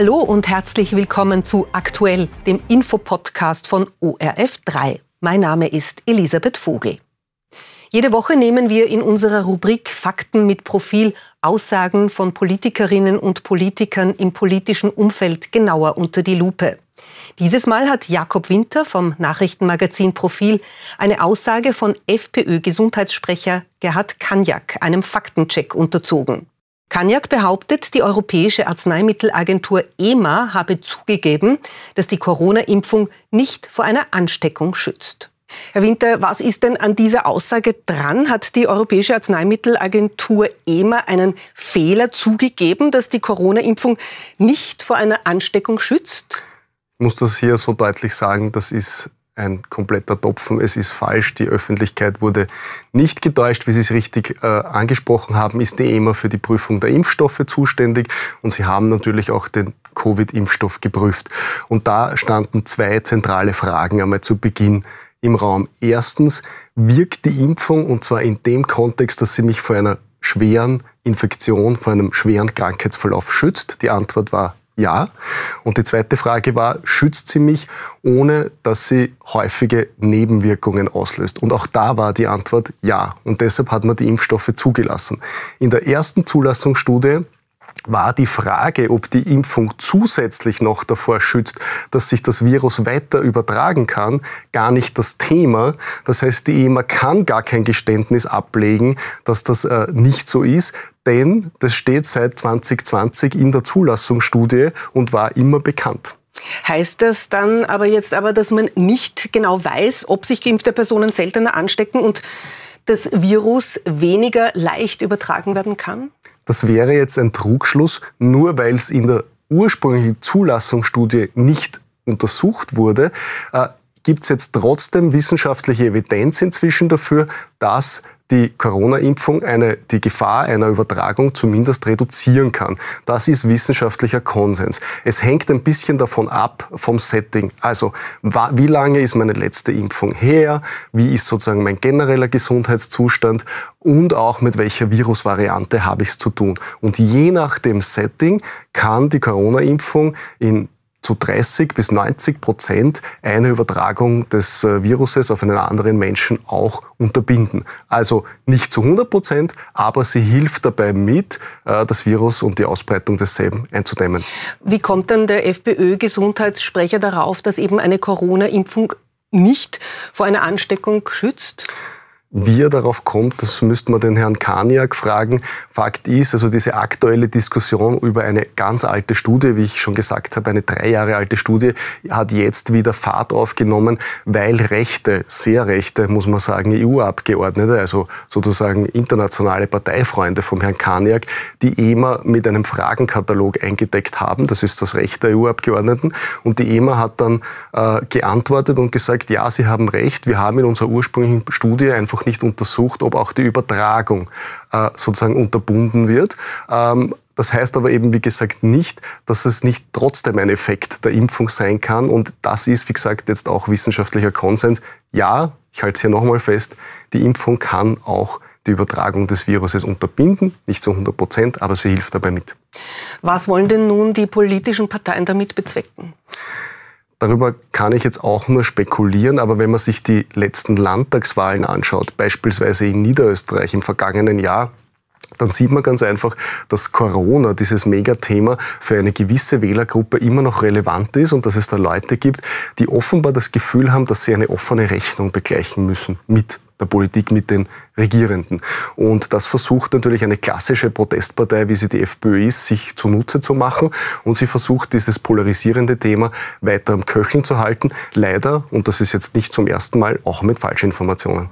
Hallo und herzlich willkommen zu Aktuell, dem Infopodcast von ORF3. Mein Name ist Elisabeth Vogel. Jede Woche nehmen wir in unserer Rubrik Fakten mit Profil Aussagen von Politikerinnen und Politikern im politischen Umfeld genauer unter die Lupe. Dieses Mal hat Jakob Winter vom Nachrichtenmagazin Profil eine Aussage von FPÖ-Gesundheitssprecher Gerhard Kanjak einem Faktencheck unterzogen. Kanjak behauptet, die Europäische Arzneimittelagentur EMA habe zugegeben, dass die Corona-Impfung nicht vor einer Ansteckung schützt. Herr Winter, was ist denn an dieser Aussage dran? Hat die Europäische Arzneimittelagentur EMA einen Fehler zugegeben, dass die Corona-Impfung nicht vor einer Ansteckung schützt? Ich muss das hier so deutlich sagen, das ist ein kompletter Topfen. Es ist falsch. Die Öffentlichkeit wurde nicht getäuscht. Wie Sie es richtig äh, angesprochen haben, ist die EMA für die Prüfung der Impfstoffe zuständig und sie haben natürlich auch den Covid-Impfstoff geprüft. Und da standen zwei zentrale Fragen einmal zu Beginn im Raum. Erstens, wirkt die Impfung und zwar in dem Kontext, dass sie mich vor einer schweren Infektion, vor einem schweren Krankheitsverlauf schützt? Die Antwort war ja. Und die zweite Frage war, schützt sie mich, ohne dass sie häufige Nebenwirkungen auslöst? Und auch da war die Antwort ja. Und deshalb hat man die Impfstoffe zugelassen. In der ersten Zulassungsstudie war die Frage, ob die Impfung zusätzlich noch davor schützt, dass sich das Virus weiter übertragen kann, gar nicht das Thema. Das heißt, die EMA kann gar kein Geständnis ablegen, dass das äh, nicht so ist, denn das steht seit 2020 in der Zulassungsstudie und war immer bekannt. Heißt das dann aber jetzt aber, dass man nicht genau weiß, ob sich geimpfte Personen seltener anstecken und das Virus weniger leicht übertragen werden kann? Das wäre jetzt ein Trugschluss, nur weil es in der ursprünglichen Zulassungsstudie nicht untersucht wurde, äh, gibt es jetzt trotzdem wissenschaftliche Evidenz inzwischen dafür, dass die Corona-Impfung eine, die Gefahr einer Übertragung zumindest reduzieren kann. Das ist wissenschaftlicher Konsens. Es hängt ein bisschen davon ab vom Setting. Also, wie lange ist meine letzte Impfung her? Wie ist sozusagen mein genereller Gesundheitszustand? Und auch mit welcher Virusvariante habe ich es zu tun? Und je nach dem Setting kann die Corona-Impfung in zu 30 bis 90 Prozent eine Übertragung des äh, Viruses auf einen anderen Menschen auch unterbinden. Also nicht zu 100 Prozent, aber sie hilft dabei mit, äh, das Virus und die Ausbreitung desselben einzudämmen. Wie kommt dann der FPÖ-Gesundheitssprecher darauf, dass eben eine Corona-Impfung nicht vor einer Ansteckung schützt? Wie er darauf kommt, das müsste man den Herrn Kaniak fragen. Fakt ist, also diese aktuelle Diskussion über eine ganz alte Studie, wie ich schon gesagt habe, eine drei Jahre alte Studie, hat jetzt wieder Fahrt aufgenommen, weil rechte, sehr rechte, muss man sagen, EU-Abgeordnete, also sozusagen internationale Parteifreunde vom Herrn Kaniak, die EMA mit einem Fragenkatalog eingedeckt haben. Das ist das Recht der EU-Abgeordneten. Und die EMA hat dann äh, geantwortet und gesagt, ja, Sie haben recht, wir haben in unserer ursprünglichen Studie einfach noch nicht untersucht, ob auch die Übertragung äh, sozusagen unterbunden wird. Ähm, das heißt aber eben, wie gesagt, nicht, dass es nicht trotzdem ein Effekt der Impfung sein kann. Und das ist, wie gesagt, jetzt auch wissenschaftlicher Konsens. Ja, ich halte es hier nochmal fest, die Impfung kann auch die Übertragung des Viruses unterbinden, nicht zu 100 Prozent, aber sie hilft dabei mit. Was wollen denn nun die politischen Parteien damit bezwecken? Darüber kann ich jetzt auch nur spekulieren, aber wenn man sich die letzten Landtagswahlen anschaut, beispielsweise in Niederösterreich im vergangenen Jahr, dann sieht man ganz einfach, dass Corona, dieses Megathema, für eine gewisse Wählergruppe immer noch relevant ist und dass es da Leute gibt, die offenbar das Gefühl haben, dass sie eine offene Rechnung begleichen müssen mit der Politik mit den Regierenden. Und das versucht natürlich eine klassische Protestpartei, wie sie die FPÖ ist, sich zunutze zu machen. Und sie versucht, dieses polarisierende Thema weiter am Köcheln zu halten. Leider, und das ist jetzt nicht zum ersten Mal, auch mit Falschinformationen.